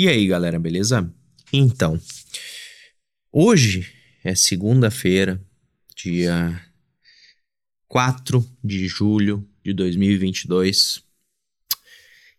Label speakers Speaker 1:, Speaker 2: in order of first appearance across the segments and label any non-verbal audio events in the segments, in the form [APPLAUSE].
Speaker 1: E aí, galera, beleza? Então, hoje é segunda-feira, dia 4 de julho de 2022.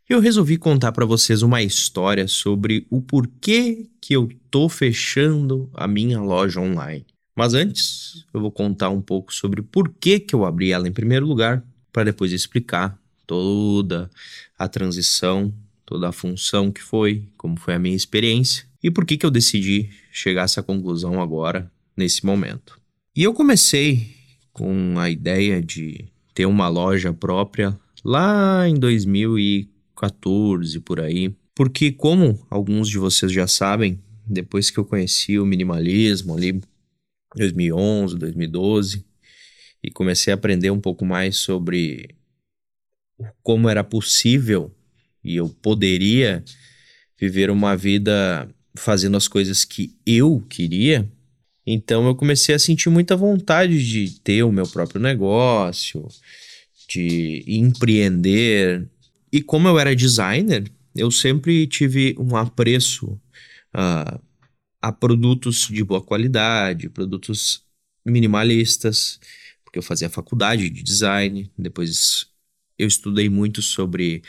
Speaker 1: E eu resolvi contar para vocês uma história sobre o porquê que eu tô fechando a minha loja online. Mas antes, eu vou contar um pouco sobre por que que eu abri ela em primeiro lugar, para depois explicar toda a transição, toda a função que foi, como foi a minha experiência e por que que eu decidi chegar a essa conclusão agora, nesse momento. E eu comecei com a ideia de ter uma loja própria lá em 2014 por aí, porque como alguns de vocês já sabem, depois que eu conheci o minimalismo ali 2011, 2012 e comecei a aprender um pouco mais sobre como era possível e eu poderia viver uma vida fazendo as coisas que eu queria, então eu comecei a sentir muita vontade de ter o meu próprio negócio, de empreender. E como eu era designer, eu sempre tive um apreço uh, a produtos de boa qualidade, produtos minimalistas, porque eu fazia faculdade de design, depois eu estudei muito sobre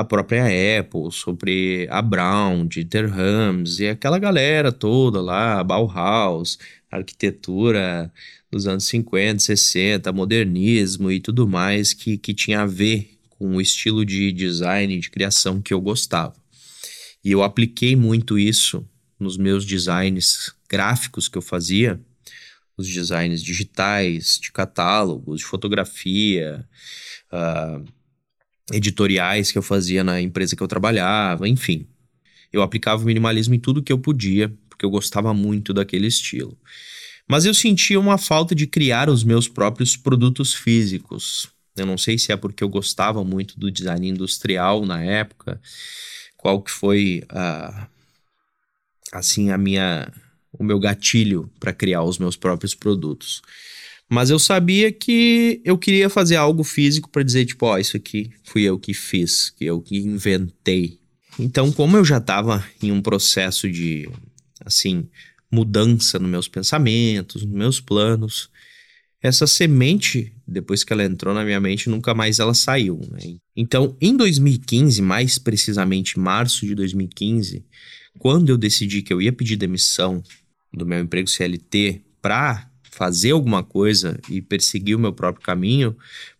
Speaker 1: a própria Apple, sobre a Brown, Dieter Rams e aquela galera toda lá, Bauhaus, arquitetura dos anos 50, 60, modernismo e tudo mais que, que tinha a ver com o estilo de design, de criação que eu gostava. E eu apliquei muito isso nos meus designs gráficos que eu fazia, os designs digitais, de catálogos, de fotografia, uh, editoriais que eu fazia na empresa que eu trabalhava, enfim. Eu aplicava o minimalismo em tudo que eu podia, porque eu gostava muito daquele estilo. Mas eu sentia uma falta de criar os meus próprios produtos físicos. Eu não sei se é porque eu gostava muito do design industrial na época, qual que foi a assim a minha o meu gatilho para criar os meus próprios produtos. Mas eu sabia que eu queria fazer algo físico para dizer, tipo, ó, oh, isso aqui fui eu que fiz, que eu que inventei. Então, como eu já estava em um processo de, assim, mudança nos meus pensamentos, nos meus planos, essa semente, depois que ela entrou na minha mente, nunca mais ela saiu. Né? Então, em 2015, mais precisamente março de 2015, quando eu decidi que eu ia pedir demissão do meu emprego CLT para fazer alguma coisa e perseguir o meu próprio caminho,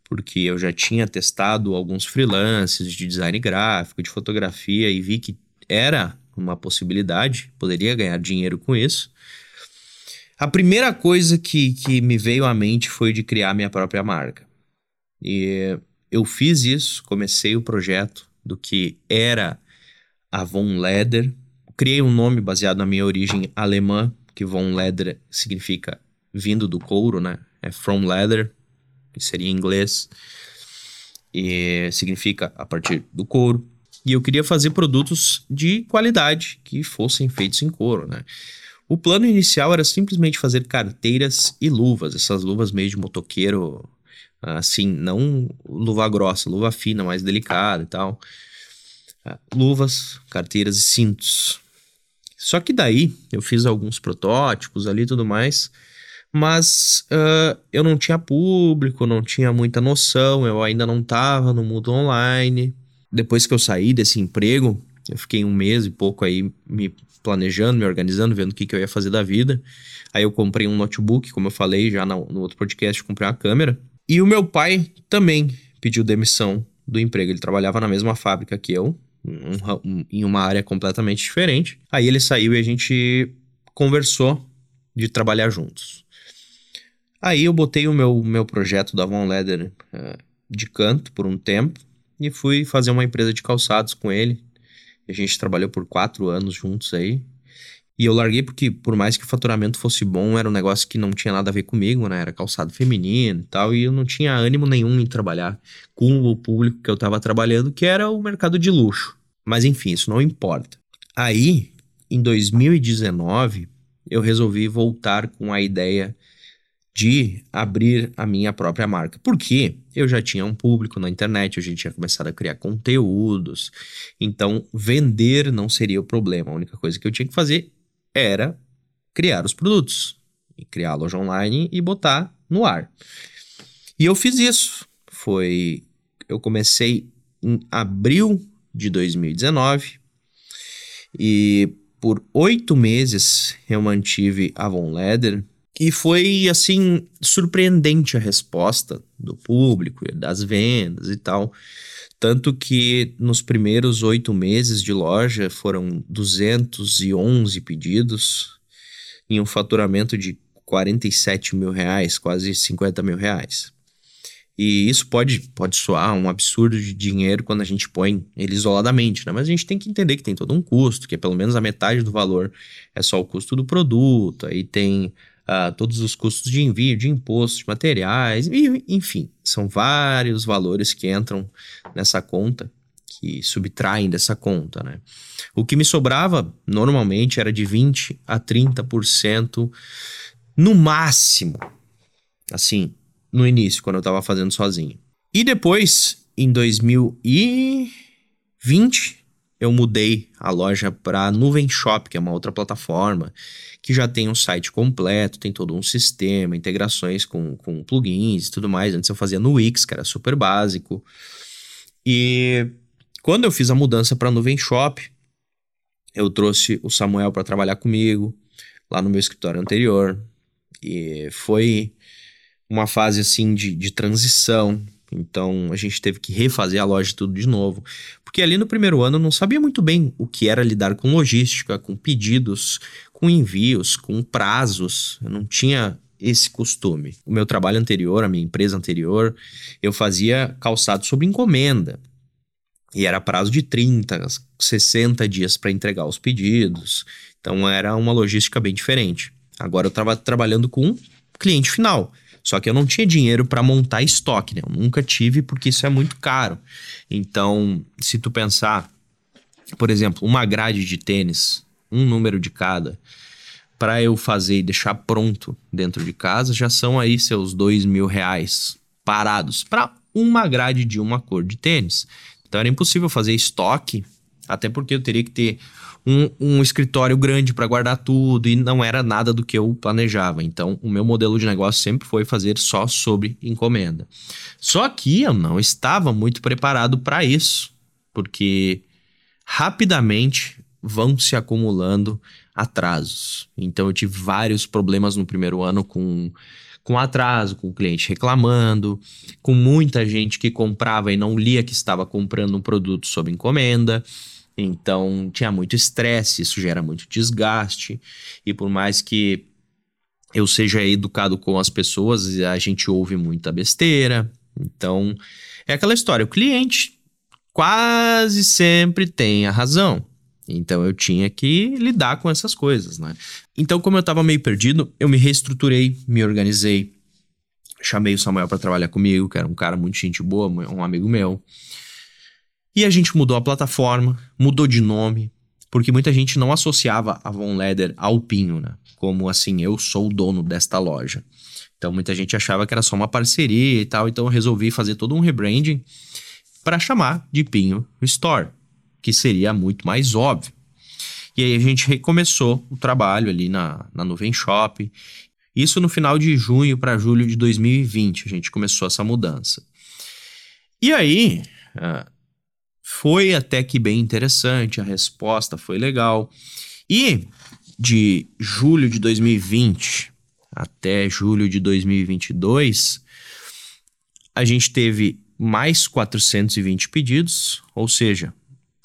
Speaker 1: porque eu já tinha testado alguns freelances de design gráfico, de fotografia e vi que era uma possibilidade, poderia ganhar dinheiro com isso. A primeira coisa que, que me veio à mente foi de criar minha própria marca. E eu fiz isso, comecei o projeto do que era a Von Leder. Criei um nome baseado na minha origem alemã, que Von Leder significa vindo do couro, né? É from leather, que seria em inglês, e significa a partir do couro. E eu queria fazer produtos de qualidade que fossem feitos em couro, né? O plano inicial era simplesmente fazer carteiras e luvas, essas luvas meio de motoqueiro, assim, não luva grossa, luva fina, mais delicada e tal. Ah, luvas, carteiras e cintos. Só que daí eu fiz alguns protótipos ali e tudo mais mas uh, eu não tinha público, não tinha muita noção, eu ainda não estava no mundo online. Depois que eu saí desse emprego, eu fiquei um mês e pouco aí me planejando, me organizando, vendo o que, que eu ia fazer da vida. Aí eu comprei um notebook, como eu falei já no, no outro podcast, comprei uma câmera. E o meu pai também pediu demissão do emprego. Ele trabalhava na mesma fábrica que eu, um, um, em uma área completamente diferente. Aí ele saiu e a gente conversou de trabalhar juntos. Aí eu botei o meu, meu projeto da Von Leder uh, de canto por um tempo e fui fazer uma empresa de calçados com ele. A gente trabalhou por quatro anos juntos aí. E eu larguei porque, por mais que o faturamento fosse bom, era um negócio que não tinha nada a ver comigo, né? Era calçado feminino e tal, e eu não tinha ânimo nenhum em trabalhar com o público que eu tava trabalhando, que era o mercado de luxo. Mas enfim, isso não importa. Aí, em 2019, eu resolvi voltar com a ideia de abrir a minha própria marca. Porque eu já tinha um público na internet, eu já tinha começado a criar conteúdos. Então, vender não seria o problema. A única coisa que eu tinha que fazer era criar os produtos, e criar a loja online e botar no ar. E eu fiz isso. Foi eu comecei em abril de 2019 e por oito meses eu mantive a Von Leder e foi, assim, surpreendente a resposta do público, das vendas e tal. Tanto que nos primeiros oito meses de loja foram 211 pedidos em um faturamento de 47 mil reais, quase 50 mil reais. E isso pode, pode soar um absurdo de dinheiro quando a gente põe ele isoladamente, né? Mas a gente tem que entender que tem todo um custo, que é pelo menos a metade do valor é só o custo do produto, aí tem uh, todos os custos de envio, de impostos, de materiais, e, enfim, são vários valores que entram nessa conta, que subtraem dessa conta, né? O que me sobrava normalmente era de 20 a 30% no máximo, assim, no início, quando eu estava fazendo sozinho. E depois, em 2020, eu mudei a loja para Nuvem Shop, que é uma outra plataforma que já tem um site completo, tem todo um sistema, integrações com, com plugins e tudo mais. Antes eu fazia no Wix, que era super básico. E quando eu fiz a mudança para Nuvem Shop, eu trouxe o Samuel para trabalhar comigo lá no meu escritório anterior. E foi uma fase assim de, de transição. Então a gente teve que refazer a loja tudo de novo. Porque ali no primeiro ano eu não sabia muito bem o que era lidar com logística, com pedidos, com envios, com prazos. Eu não tinha esse costume. O meu trabalho anterior, a minha empresa anterior, eu fazia calçado sob encomenda. E era prazo de 30, 60 dias para entregar os pedidos. Então era uma logística bem diferente. Agora eu estava trabalhando com cliente final. Só que eu não tinha dinheiro para montar estoque, né? Eu nunca tive porque isso é muito caro. Então, se tu pensar, por exemplo, uma grade de tênis, um número de cada, para eu fazer e deixar pronto dentro de casa, já são aí seus dois mil reais parados para uma grade de uma cor de tênis. Então era impossível fazer estoque, até porque eu teria que ter um, um escritório grande para guardar tudo e não era nada do que eu planejava. Então, o meu modelo de negócio sempre foi fazer só sobre encomenda. Só que eu não estava muito preparado para isso, porque rapidamente vão se acumulando atrasos. Então, eu tive vários problemas no primeiro ano com com atraso, com o cliente reclamando, com muita gente que comprava e não lia que estava comprando um produto sob encomenda. Então tinha muito estresse, isso gera muito desgaste. E por mais que eu seja educado com as pessoas, a gente ouve muita besteira. Então é aquela história: o cliente quase sempre tem a razão. Então eu tinha que lidar com essas coisas, né? Então, como eu estava meio perdido, eu me reestruturei, me organizei, chamei o Samuel para trabalhar comigo, que era um cara muito gente boa, um amigo meu. E a gente mudou a plataforma, mudou de nome, porque muita gente não associava a Von Leder ao Pinho, né? Como assim, eu sou o dono desta loja. Então muita gente achava que era só uma parceria e tal, então eu resolvi fazer todo um rebranding para chamar de Pinho Store, que seria muito mais óbvio. E aí a gente recomeçou o trabalho ali na, na Nuvem Shop. Isso no final de junho para julho de 2020, a gente começou essa mudança. E aí, uh, foi até que bem interessante, a resposta foi legal. E de julho de 2020 até julho de 2022, a gente teve mais 420 pedidos, ou seja,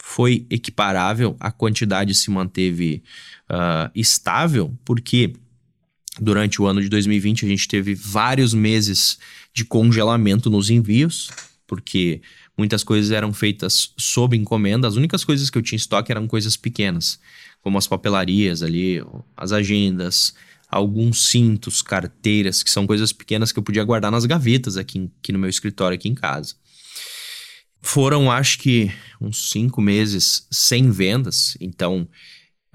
Speaker 1: foi equiparável, a quantidade se manteve uh, estável, porque durante o ano de 2020 a gente teve vários meses de congelamento nos envios, porque Muitas coisas eram feitas sob encomenda. As únicas coisas que eu tinha em estoque eram coisas pequenas, como as papelarias ali, as agendas, alguns cintos, carteiras, que são coisas pequenas que eu podia guardar nas gavetas aqui, aqui no meu escritório, aqui em casa. Foram, acho que, uns cinco meses sem vendas. Então,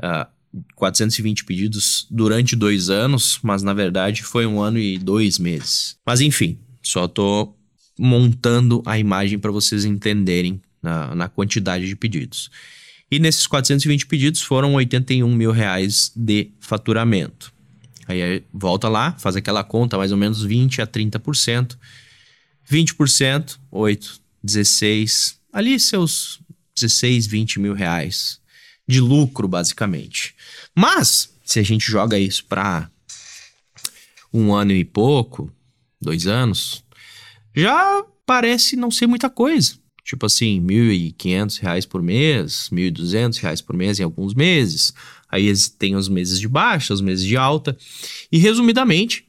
Speaker 1: uh, 420 pedidos durante dois anos, mas na verdade foi um ano e dois meses. Mas enfim, só tô montando a imagem para vocês entenderem na, na, quantidade de pedidos. E nesses 420 pedidos foram 81 mil reais de faturamento. Aí volta lá, faz aquela conta, mais ou menos 20 a 30%. 20%, 8, 16, ali seus 16, 20 mil reais de lucro, basicamente. Mas, se a gente joga isso para um ano e pouco, dois anos, já parece não ser muita coisa. Tipo assim, R$ 1.500 por mês, R$ 1.200 por mês em alguns meses. Aí tem os meses de baixa, os meses de alta. E resumidamente,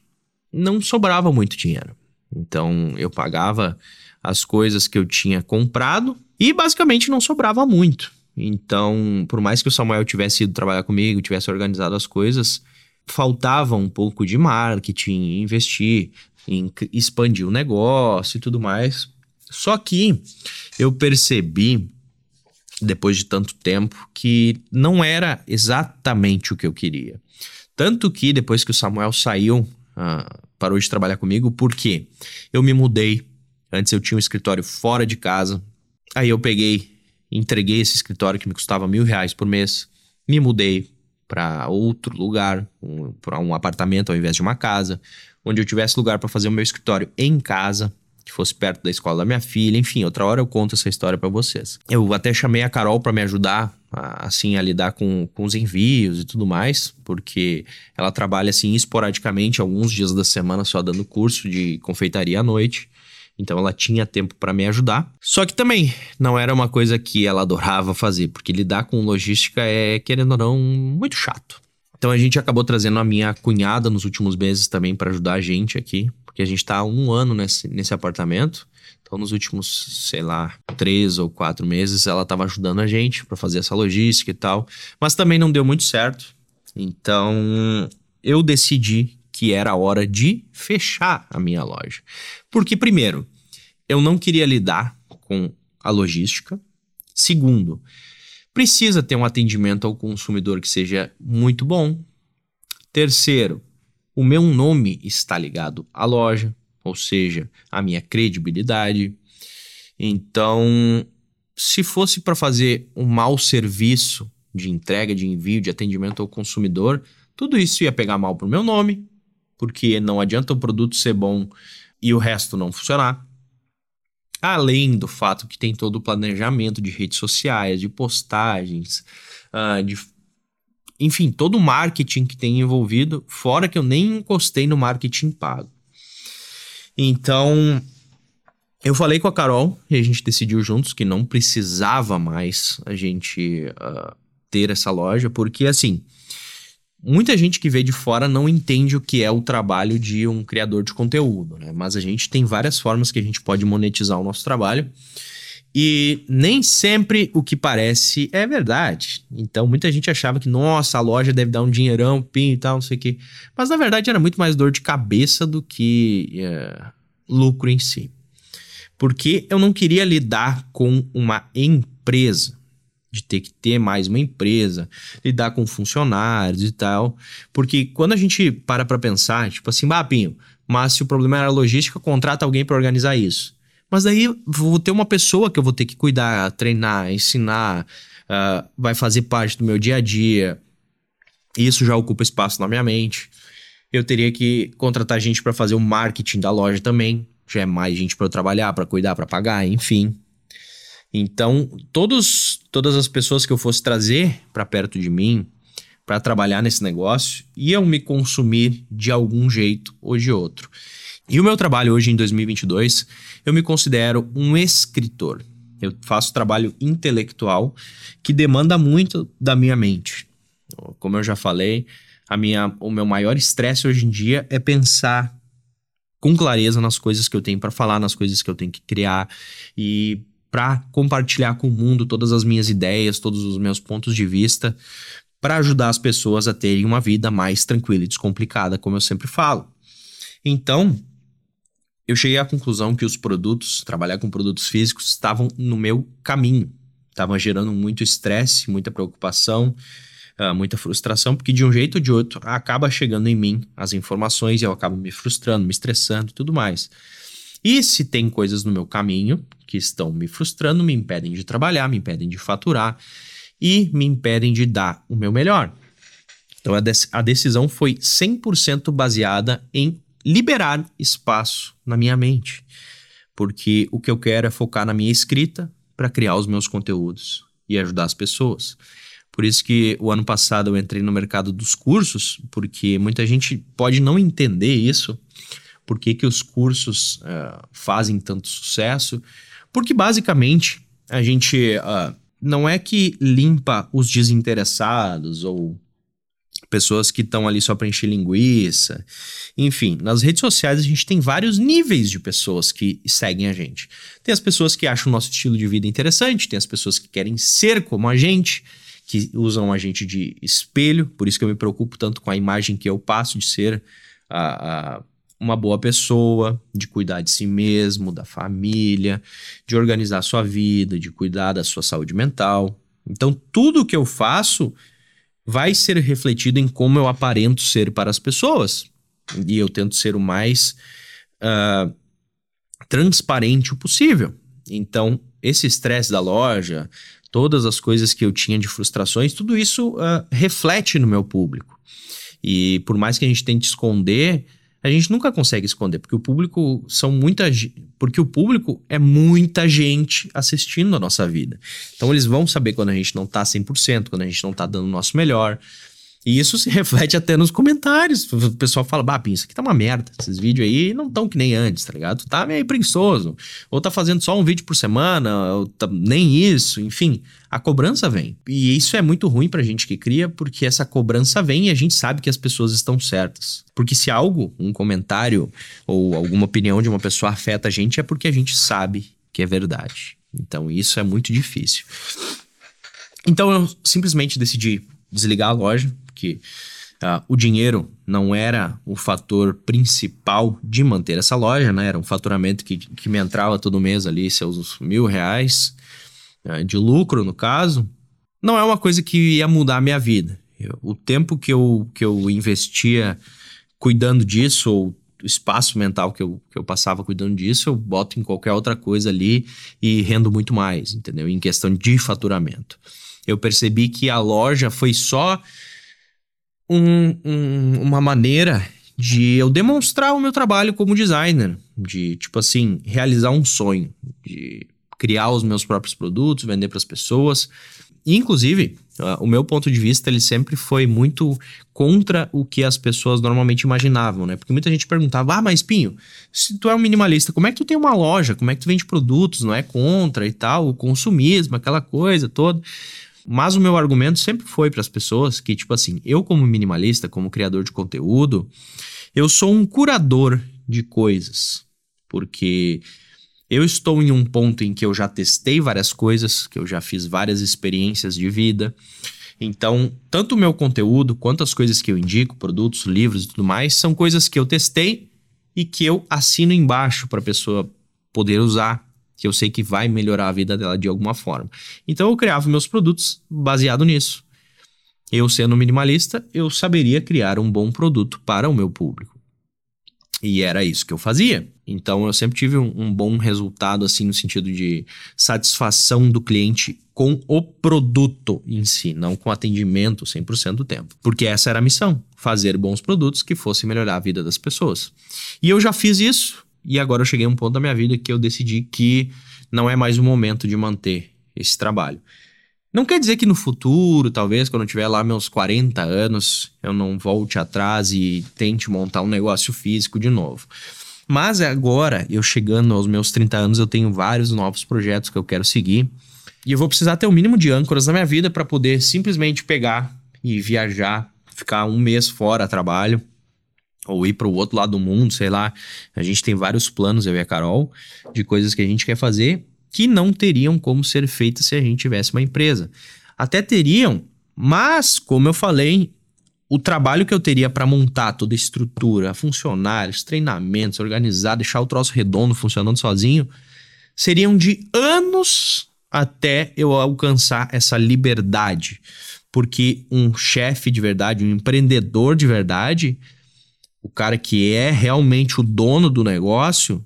Speaker 1: não sobrava muito dinheiro. Então eu pagava as coisas que eu tinha comprado e basicamente não sobrava muito. Então, por mais que o Samuel tivesse ido trabalhar comigo, tivesse organizado as coisas, faltava um pouco de marketing, investir em expandir o negócio e tudo mais. Só que eu percebi, depois de tanto tempo, que não era exatamente o que eu queria. Tanto que depois que o Samuel saiu, uh, parou de trabalhar comigo, porque eu me mudei. Antes eu tinha um escritório fora de casa. Aí eu peguei, entreguei esse escritório que me custava mil reais por mês, me mudei para outro lugar, um, para um apartamento ao invés de uma casa, onde eu tivesse lugar para fazer o meu escritório em casa, que fosse perto da escola da minha filha, enfim, outra hora eu conto essa história para vocês. Eu até chamei a Carol para me ajudar a, assim a lidar com, com os envios e tudo mais, porque ela trabalha assim esporadicamente alguns dias da semana só dando curso de confeitaria à noite. Então ela tinha tempo para me ajudar. Só que também não era uma coisa que ela adorava fazer, porque lidar com logística é, querendo ou não, muito chato. Então a gente acabou trazendo a minha cunhada nos últimos meses também para ajudar a gente aqui, porque a gente está há um ano nesse, nesse apartamento. Então, nos últimos, sei lá, três ou quatro meses, ela estava ajudando a gente para fazer essa logística e tal. Mas também não deu muito certo. Então, eu decidi que era a hora de fechar a minha loja. Porque, primeiro, eu não queria lidar com a logística. Segundo, precisa ter um atendimento ao consumidor que seja muito bom. Terceiro, o meu nome está ligado à loja, ou seja, a minha credibilidade. Então, se fosse para fazer um mau serviço de entrega, de envio, de atendimento ao consumidor, tudo isso ia pegar mal pro meu nome, porque não adianta o produto ser bom e o resto não funcionar. Além do fato que tem todo o planejamento de redes sociais, de postagens, uh, de enfim, todo o marketing que tem envolvido, fora que eu nem encostei no marketing pago. Então, eu falei com a Carol e a gente decidiu juntos que não precisava mais a gente uh, ter essa loja, porque assim, muita gente que vê de fora não entende o que é o trabalho de um criador de conteúdo, né? Mas a gente tem várias formas que a gente pode monetizar o nosso trabalho. E nem sempre o que parece é verdade. Então, muita gente achava que, nossa, a loja deve dar um dinheirão, pin e tal, não sei o quê. Mas, na verdade, era muito mais dor de cabeça do que é, lucro em si. Porque eu não queria lidar com uma empresa de ter que ter mais uma empresa, lidar com funcionários e tal. Porque quando a gente para para pensar, tipo assim, bah, Pinho, mas se o problema era logística, contrata alguém para organizar isso. Mas daí vou ter uma pessoa que eu vou ter que cuidar, treinar, ensinar, uh, vai fazer parte do meu dia a dia. Isso já ocupa espaço na minha mente. Eu teria que contratar gente para fazer o marketing da loja também. Já é mais gente para eu trabalhar, para cuidar, para pagar, enfim. Então, todos, todas as pessoas que eu fosse trazer para perto de mim, para trabalhar nesse negócio, iam me consumir de algum jeito ou de outro. E o meu trabalho hoje em 2022, eu me considero um escritor. Eu faço trabalho intelectual que demanda muito da minha mente. Como eu já falei, a minha, o meu maior estresse hoje em dia é pensar com clareza nas coisas que eu tenho para falar, nas coisas que eu tenho que criar e para compartilhar com o mundo todas as minhas ideias, todos os meus pontos de vista, para ajudar as pessoas a terem uma vida mais tranquila e descomplicada, como eu sempre falo. Então, eu cheguei à conclusão que os produtos, trabalhar com produtos físicos, estavam no meu caminho. Estavam gerando muito estresse, muita preocupação, uh, muita frustração, porque de um jeito ou de outro acaba chegando em mim as informações e eu acabo me frustrando, me estressando e tudo mais. E se tem coisas no meu caminho que estão me frustrando, me impedem de trabalhar, me impedem de faturar e me impedem de dar o meu melhor. Então a, decisão foi 100% baseada em liberar espaço na minha mente. Porque o que eu quero é focar na minha escrita para criar os meus conteúdos e ajudar as pessoas. Por isso que o ano passado eu entrei no mercado dos cursos, porque muita gente pode não entender isso, por que, que os cursos uh, fazem tanto sucesso, porque basicamente a gente uh, não é que limpa os desinteressados ou pessoas que estão ali só para encher linguiça. Enfim, nas redes sociais a gente tem vários níveis de pessoas que seguem a gente. Tem as pessoas que acham o nosso estilo de vida interessante, tem as pessoas que querem ser como a gente, que usam a gente de espelho, por isso que eu me preocupo tanto com a imagem que eu passo de ser a, a uma boa pessoa, de cuidar de si mesmo, da família, de organizar sua vida, de cuidar da sua saúde mental. Então, tudo que eu faço vai ser refletido em como eu aparento ser para as pessoas. E eu tento ser o mais uh, transparente possível. Então, esse estresse da loja, todas as coisas que eu tinha de frustrações, tudo isso uh, reflete no meu público. E por mais que a gente tente esconder, a gente nunca consegue esconder, porque o público são muita porque o público é muita gente assistindo a nossa vida. Então eles vão saber quando a gente não tá 100%, quando a gente não tá dando o nosso melhor. E isso se reflete até nos comentários. O pessoal fala, bah, isso aqui tá uma merda. Esses vídeos aí não tão que nem antes, tá ligado? Tu tá meio preguiçoso. Ou tá fazendo só um vídeo por semana, ou tá, nem isso. Enfim, a cobrança vem. E isso é muito ruim pra gente que cria, porque essa cobrança vem e a gente sabe que as pessoas estão certas. Porque se algo, um comentário ou alguma opinião de uma pessoa afeta a gente, é porque a gente sabe que é verdade. Então isso é muito difícil. Então eu simplesmente decidi desligar a loja, porque uh, o dinheiro não era o fator principal de manter essa loja, né? Era um faturamento que, que me entrava todo mês ali, seus mil reais uh, de lucro, no caso. Não é uma coisa que ia mudar a minha vida. Eu, o tempo que eu, que eu investia cuidando disso, ou o espaço mental que eu, que eu passava cuidando disso, eu boto em qualquer outra coisa ali e rendo muito mais, entendeu? Em questão de faturamento eu percebi que a loja foi só um, um, uma maneira de eu demonstrar o meu trabalho como designer, de tipo assim, realizar um sonho, de criar os meus próprios produtos, vender para as pessoas. Inclusive, uh, o meu ponto de vista ele sempre foi muito contra o que as pessoas normalmente imaginavam, né? Porque muita gente perguntava: "Ah, mas Pinho, se tu é um minimalista, como é que tu tem uma loja? Como é que tu vende produtos? Não é contra e tal, o consumismo, aquela coisa toda?" Mas o meu argumento sempre foi para as pessoas que, tipo assim, eu, como minimalista, como criador de conteúdo, eu sou um curador de coisas. Porque eu estou em um ponto em que eu já testei várias coisas, que eu já fiz várias experiências de vida. Então, tanto o meu conteúdo quanto as coisas que eu indico, produtos, livros e tudo mais, são coisas que eu testei e que eu assino embaixo para a pessoa poder usar, que eu sei que vai melhorar a vida dela de alguma forma. Então eu criava meus produtos baseado nisso. Eu sendo minimalista, eu saberia criar um bom produto para o meu público. E era isso que eu fazia. Então eu sempre tive um, um bom resultado, assim, no sentido de satisfação do cliente com o produto em si, não com atendimento 100% do tempo. Porque essa era a missão: fazer bons produtos que fossem melhorar a vida das pessoas. E eu já fiz isso e agora eu cheguei a um ponto da minha vida que eu decidi que não é mais o momento de manter esse trabalho. Não quer dizer que no futuro, talvez, quando eu tiver lá meus 40 anos, eu não volte atrás e tente montar um negócio físico de novo. Mas agora, eu chegando aos meus 30 anos, eu tenho vários novos projetos que eu quero seguir. E eu vou precisar ter o um mínimo de âncoras na minha vida para poder simplesmente pegar e viajar, ficar um mês fora trabalho ou ir para o outro lado do mundo, sei lá. A gente tem vários planos, eu e a Carol, de coisas que a gente quer fazer que não teriam como ser feitas se a gente tivesse uma empresa. Até teriam, mas, como eu falei, o trabalho que eu teria para montar toda a estrutura, funcionários, treinamentos, organizar, deixar o troço redondo funcionando sozinho, seriam de anos até eu alcançar essa liberdade. Porque um chefe de verdade, um empreendedor de verdade, o cara que é realmente o dono do negócio,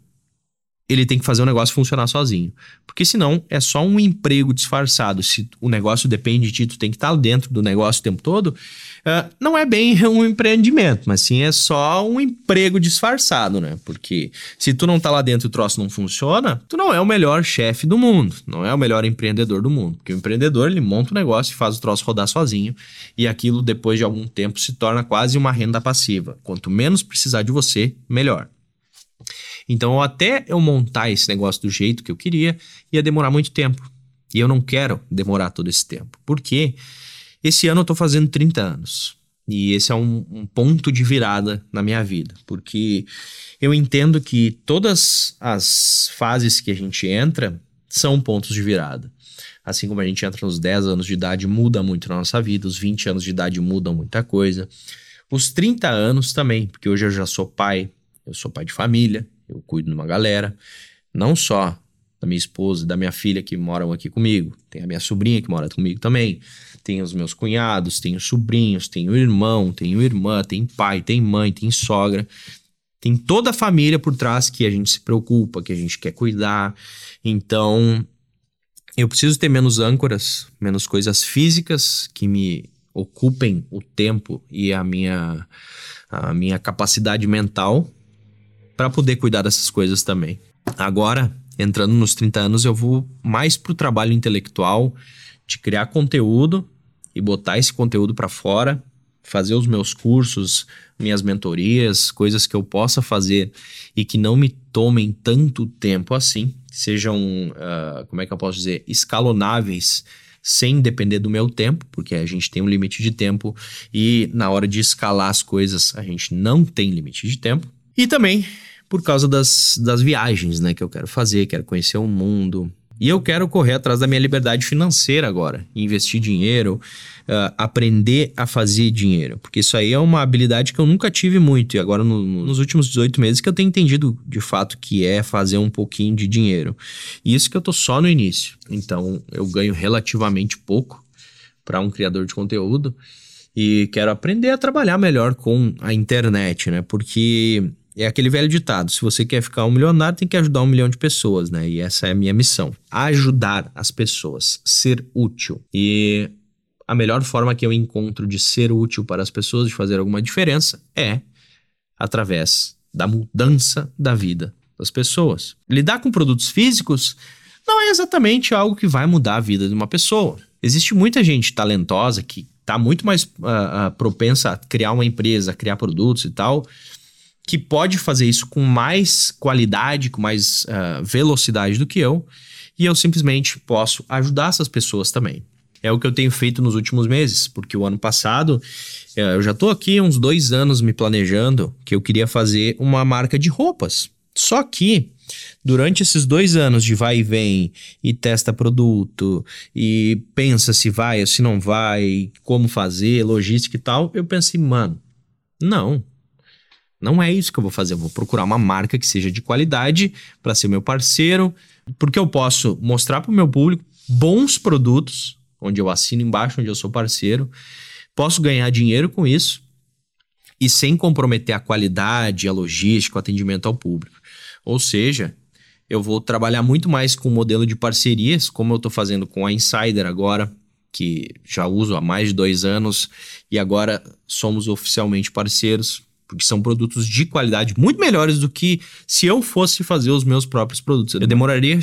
Speaker 1: ele tem que fazer o negócio funcionar sozinho. Porque senão é só um emprego disfarçado. Se o negócio depende de ti, tu tem que estar dentro do negócio o tempo todo. Uh, não é bem [LAUGHS] um empreendimento, mas sim é só um emprego disfarçado, né? Porque se tu não tá lá dentro e o troço não funciona, tu não é o melhor chefe do mundo, não é o melhor empreendedor do mundo. Porque o empreendedor, ele monta o um negócio e faz o troço rodar sozinho. E aquilo, depois de algum tempo, se torna quase uma renda passiva. Quanto menos precisar de você, melhor. Então, até eu montar esse negócio do jeito que eu queria, ia demorar muito tempo. E eu não quero demorar todo esse tempo. Porque esse ano eu tô fazendo 30 anos. E esse é um, um, ponto de virada na minha vida, porque eu entendo que todas as fases que a gente entra são pontos de virada. Assim como a gente entra nos 10 anos de idade, muda muito na nossa vida, os 20 anos de idade mudam muita coisa. Os 30 anos também, porque hoje eu já sou pai, eu sou pai de família, eu cuido de uma galera, não só da minha esposa e da minha filha que moram aqui comigo, tem a minha sobrinha que mora comigo também, tem os meus cunhados, tenho sobrinhos, tenho irmão, tenho irmã, tem pai, tem mãe, tem sogra. Tem toda a família por trás que a gente se preocupa, que a gente quer cuidar. Então, eu preciso ter menos âncoras, menos coisas físicas que me ocupem o tempo e a minha, a minha capacidade mental para poder cuidar dessas coisas também. Agora, entrando nos 30 anos, eu vou mais pro trabalho intelectual de criar conteúdo e botar esse conteúdo para fora, fazer os meus cursos, minhas mentorias, coisas que eu possa fazer e que não me tomem tanto tempo assim, sejam, uh, como é que eu posso dizer, escalonáveis sem depender do meu tempo, porque a gente tem um limite de tempo e na hora de escalar as coisas a gente não tem limite de tempo. E também por causa das, das viagens, né, que eu quero fazer, quero conhecer o mundo. E eu quero correr atrás da minha liberdade financeira agora, investir dinheiro, uh, aprender a fazer dinheiro, porque isso aí é uma habilidade que eu nunca tive muito e agora no, nos últimos 18 meses que eu tenho entendido de fato que é fazer um pouquinho de dinheiro. E isso que eu tô só no início. Então eu ganho relativamente pouco para um criador de conteúdo e quero aprender a trabalhar melhor com a internet, né? Porque é aquele velho ditado: se você quer ficar um milionário, tem que ajudar um milhão de pessoas, né? E essa é a minha missão: ajudar as pessoas, ser útil. E a melhor forma que eu encontro de ser útil para as pessoas, de fazer alguma diferença, é através da mudança da vida das pessoas. Lidar com produtos físicos não é exatamente algo que vai mudar a vida de uma pessoa. Existe muita gente talentosa que está muito mais uh, uh, propensa a criar uma empresa, a criar produtos e tal, que pode fazer isso com mais qualidade, com mais uh, velocidade do que eu, e eu simplesmente posso ajudar essas pessoas também. É o que eu tenho feito nos últimos meses, porque o ano passado uh, eu já estou aqui uns dois anos me planejando que eu queria fazer uma marca de roupas. Só que durante esses dois anos de vai e vem e testa produto e pensa se vai ou se não vai, como fazer, logística e tal, eu pensei, mano, não, não é isso que eu vou fazer. Eu vou procurar uma marca que seja de qualidade para ser meu parceiro, porque eu posso mostrar para o meu público bons produtos, onde eu assino embaixo, onde eu sou parceiro, posso ganhar dinheiro com isso e sem comprometer a qualidade, a logística, o atendimento ao público. Ou seja, eu vou trabalhar muito mais com o modelo de parcerias, como eu estou fazendo com a Insider agora, que já uso há mais de dois anos e agora somos oficialmente parceiros porque são produtos de qualidade muito melhores do que se eu fosse fazer os meus próprios produtos. Eu demoraria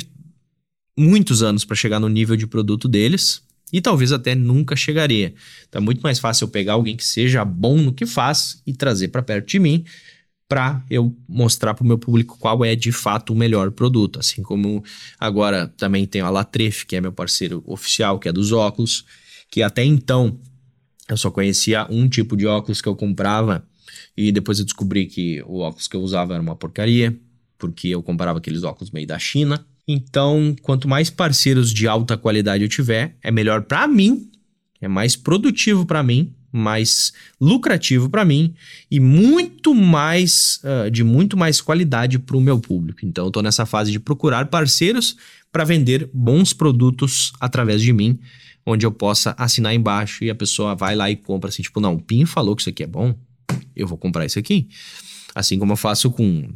Speaker 1: muitos anos para chegar no nível de produto deles e talvez até nunca chegaria. Então é muito mais fácil eu pegar alguém que seja bom no que faz e trazer para perto de mim para eu mostrar para o meu público qual é de fato o melhor produto. Assim como agora também tenho a Latref, que é meu parceiro oficial, que é dos óculos, que até então eu só conhecia um tipo de óculos que eu comprava e depois eu descobri que o óculos que eu usava era uma porcaria, porque eu comprava aqueles óculos meio da China. Então, quanto mais parceiros de alta qualidade eu tiver, é melhor para mim, é mais produtivo para mim, mais lucrativo para mim e muito mais uh, de muito mais qualidade para o meu público. Então, eu estou nessa fase de procurar parceiros para vender bons produtos através de mim onde eu possa assinar embaixo e a pessoa vai lá e compra assim, tipo, não, o Pinho falou que isso aqui é bom, eu vou comprar isso aqui. Assim como eu faço com,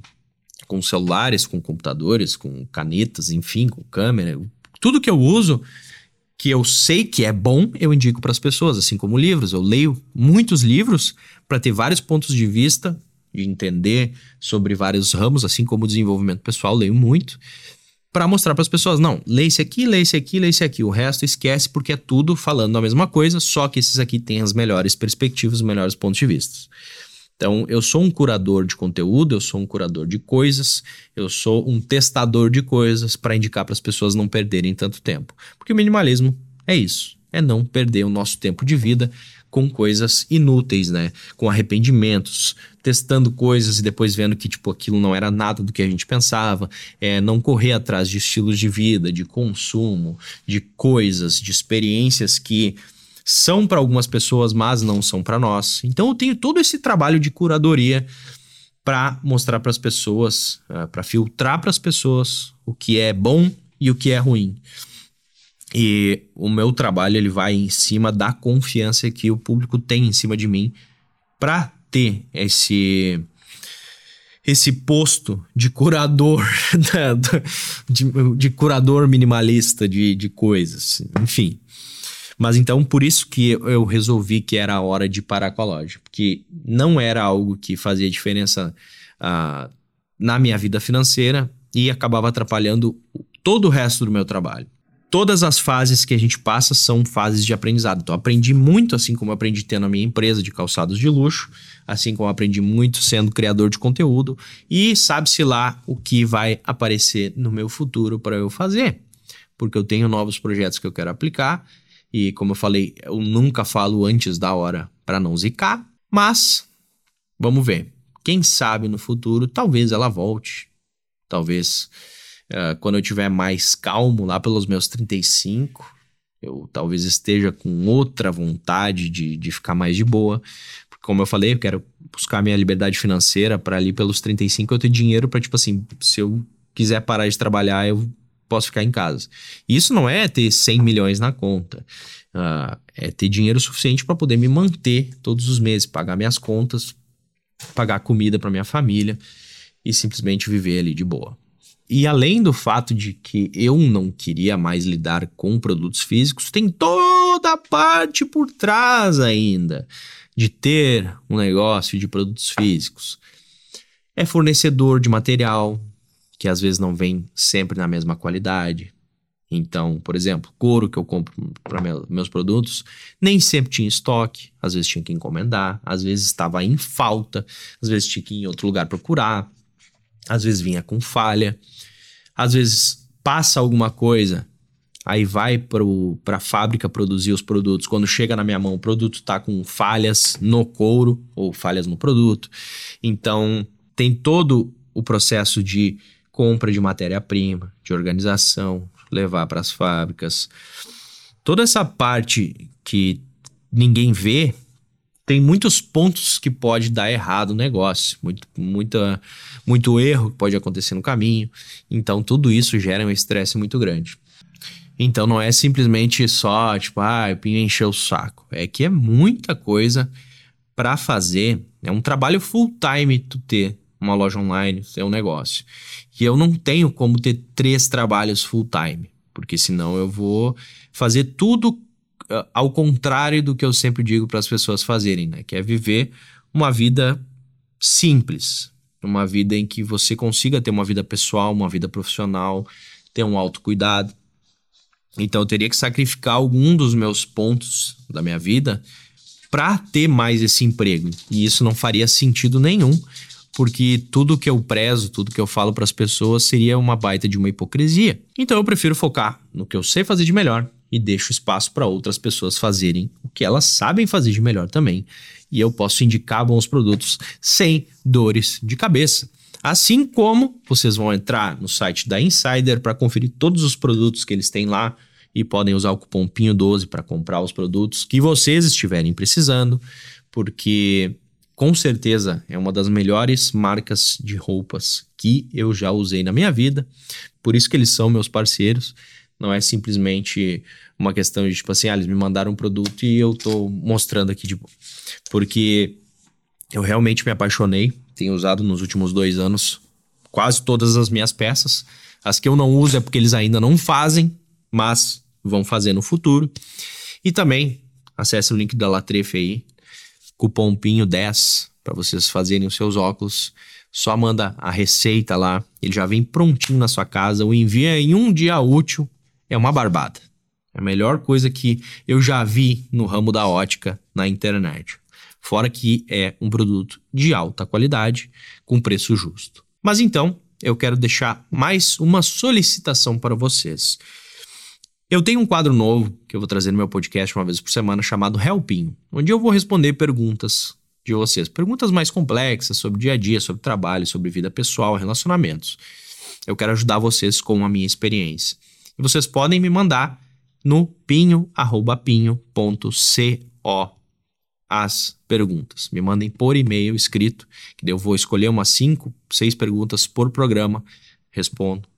Speaker 1: com celulares, com computadores, com canetas, enfim, com câmera. Tudo que eu uso, que eu sei que é bom, eu indico para as pessoas, assim como livros. Eu leio muitos livros para ter vários pontos de vista, de entender sobre vários ramos, assim como desenvolvimento pessoal, leio muito para mostrar para as pessoas, não, lê esse aqui, lê esse aqui, lê esse aqui, o resto esquece porque é tudo falando a mesma coisa, só que esses aqui têm as melhores perspectivas, os melhores pontos de vista. Então, eu sou um curador de conteúdo, eu sou um curador de coisas, eu sou um testador de coisas para indicar para as pessoas não perderem tanto tempo. Porque o minimalismo é isso, é não perder o nosso tempo de vida com coisas inúteis, né? Com arrependimentos, testando coisas e depois vendo que tipo aquilo não era nada do que a gente pensava, é não correr atrás de estilos de vida, de consumo, de coisas, de experiências que são para algumas pessoas, mas não são para nós. Então eu tenho todo esse trabalho de curadoria para mostrar para as pessoas, ah, para filtrar para as pessoas o que é bom e o que é ruim. E o meu trabalho ele vai em cima da confiança que o público tem em cima de mim para ter esse esse posto de curador [LAUGHS] de, de, curador minimalista de, de coisas, enfim. Mas então por isso que eu resolvi que era a hora de parar com a loja, porque não era algo que fazia diferença uh, na minha vida financeira e acabava atrapalhando todo o resto do meu trabalho todas as fases que a gente passa são fases de aprendizado. Então, aprendi muito, assim como aprendi tendo a minha empresa de calçados de luxo, assim como aprendi muito sendo criador de conteúdo, e sabe-se lá o que vai aparecer no meu futuro para eu fazer, porque eu tenho novos projetos que eu quero aplicar, e como eu falei, eu nunca falo antes da hora para não zicar, mas vamos ver. Quem sabe no futuro, talvez ela volte, talvez Uh, quando eu tiver mais calmo, lá pelos meus 35, eu talvez esteja com outra vontade de, de ficar mais de boa. Porque, como eu falei, eu quero buscar minha liberdade financeira para ali pelos 35 eu ter dinheiro para, tipo assim, se eu quiser parar de trabalhar, eu posso ficar em casa. Isso não é ter 100 milhões na conta. Uh, é ter dinheiro suficiente para poder me manter todos os meses, pagar minhas contas, pagar comida para minha família e simplesmente viver ali de boa. E além do fato de que eu não queria mais lidar com produtos físicos, tem toda a parte por trás ainda de ter um negócio de produtos físicos. É fornecedor de material, que às vezes não vem sempre na mesma qualidade. Então, por exemplo, couro que eu compro para meus produtos, nem sempre tinha estoque, às vezes tinha que encomendar, às vezes estava em falta, às vezes tinha que ir em outro lugar procurar, às vezes vinha com falha às vezes passa alguma coisa, aí vai para a fábrica produzir os produtos. Quando chega na minha mão, o produto está com falhas no couro ou falhas no produto. Então, tem todo o processo de compra de matéria-prima, de organização, levar para as fábricas. Toda essa parte que ninguém vê tem muitos pontos que pode dar errado o negócio, muito, muita, muito erro que pode acontecer no caminho. Então, tudo isso gera um estresse muito grande. Então, não é simplesmente só, tipo, ah, Pinho encheu o saco. É que é muita coisa para fazer. É um trabalho full time tu ter uma loja online, ter um negócio. E eu não tenho como ter três trabalhos full time, porque senão eu vou fazer tudo ao contrário do que eu sempre digo para as pessoas fazerem, né? Que é viver uma vida simples, uma vida em que você consiga ter uma vida pessoal, uma vida profissional, ter um autocuidado. Então eu teria que sacrificar algum dos meus pontos da minha vida para ter mais esse emprego. E isso não faria sentido nenhum, porque tudo que eu prezo, tudo que eu falo para as pessoas seria uma baita de uma hipocrisia. Então eu prefiro focar no que eu sei fazer de melhor, e deixo espaço para outras pessoas fazerem o que elas sabem fazer de melhor também. E eu posso indicar bons produtos sem dores de cabeça. Assim como vocês vão entrar no site da Insider para conferir todos os produtos que eles têm lá e podem usar o cupom PINHO12 para comprar os produtos que vocês estiverem precisando, porque com certeza é uma das melhores marcas de roupas que eu já usei na minha vida. Por isso que eles são meus parceiros Não é simplesmente uma questão de, tipo assim, ah, eles me mandaram um produto e eu tô mostrando aqui, tipo. Porque eu realmente me apaixonei. Tenho usado nos últimos dois anos quase todas as minhas peças. As que eu não uso é porque eles ainda não fazem, mas vão fazer no futuro. E também acesse o link da Latrefe aí, cupom PINHO10 para vocês fazerem os seus óculos. Só manda a receita lá, ele já vem prontinho na sua casa, o envio é em um dia útil, é uma barbada. É a melhor coisa que eu já vi no ramo da ótica na internet. Fora que é um produto de alta qualidade, com preço justo. Mas então, eu quero deixar mais uma solicitação para vocês. Eu tenho um quadro novo que eu vou trazer no meu podcast uma vez por semana chamado Helpinho, onde eu vou responder perguntas de vocês, perguntas mais complexas sobre dia a dia, sobre trabalho, sobre vida pessoal, relacionamentos. Eu quero ajudar vocês com a minha experiência. E vocês podem me mandar no pinho@pinho.co as perguntas. Me mandem por e-mail escrito, que eu vou escolher umas 5, 6 perguntas por programa, respondo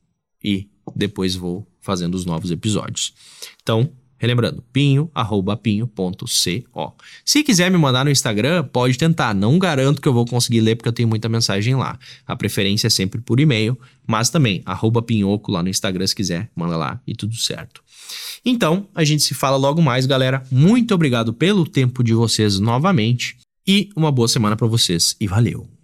Speaker 1: e depois vou fazendo os novos episódios. Então, relembrando, pinho@pinho.co. Se quiser me mandar no Instagram, pode tentar. Não garanto que eu vou conseguir ler porque eu tenho muita mensagem lá. A preferência é sempre por e-mail, mas também arroba pinhoco lá no Instagram se quiser, manda lá e tudo certo. Então, a gente se fala logo mais, galera. Muito obrigado pelo tempo de vocês novamente e uma boa semana para vocês e valeu.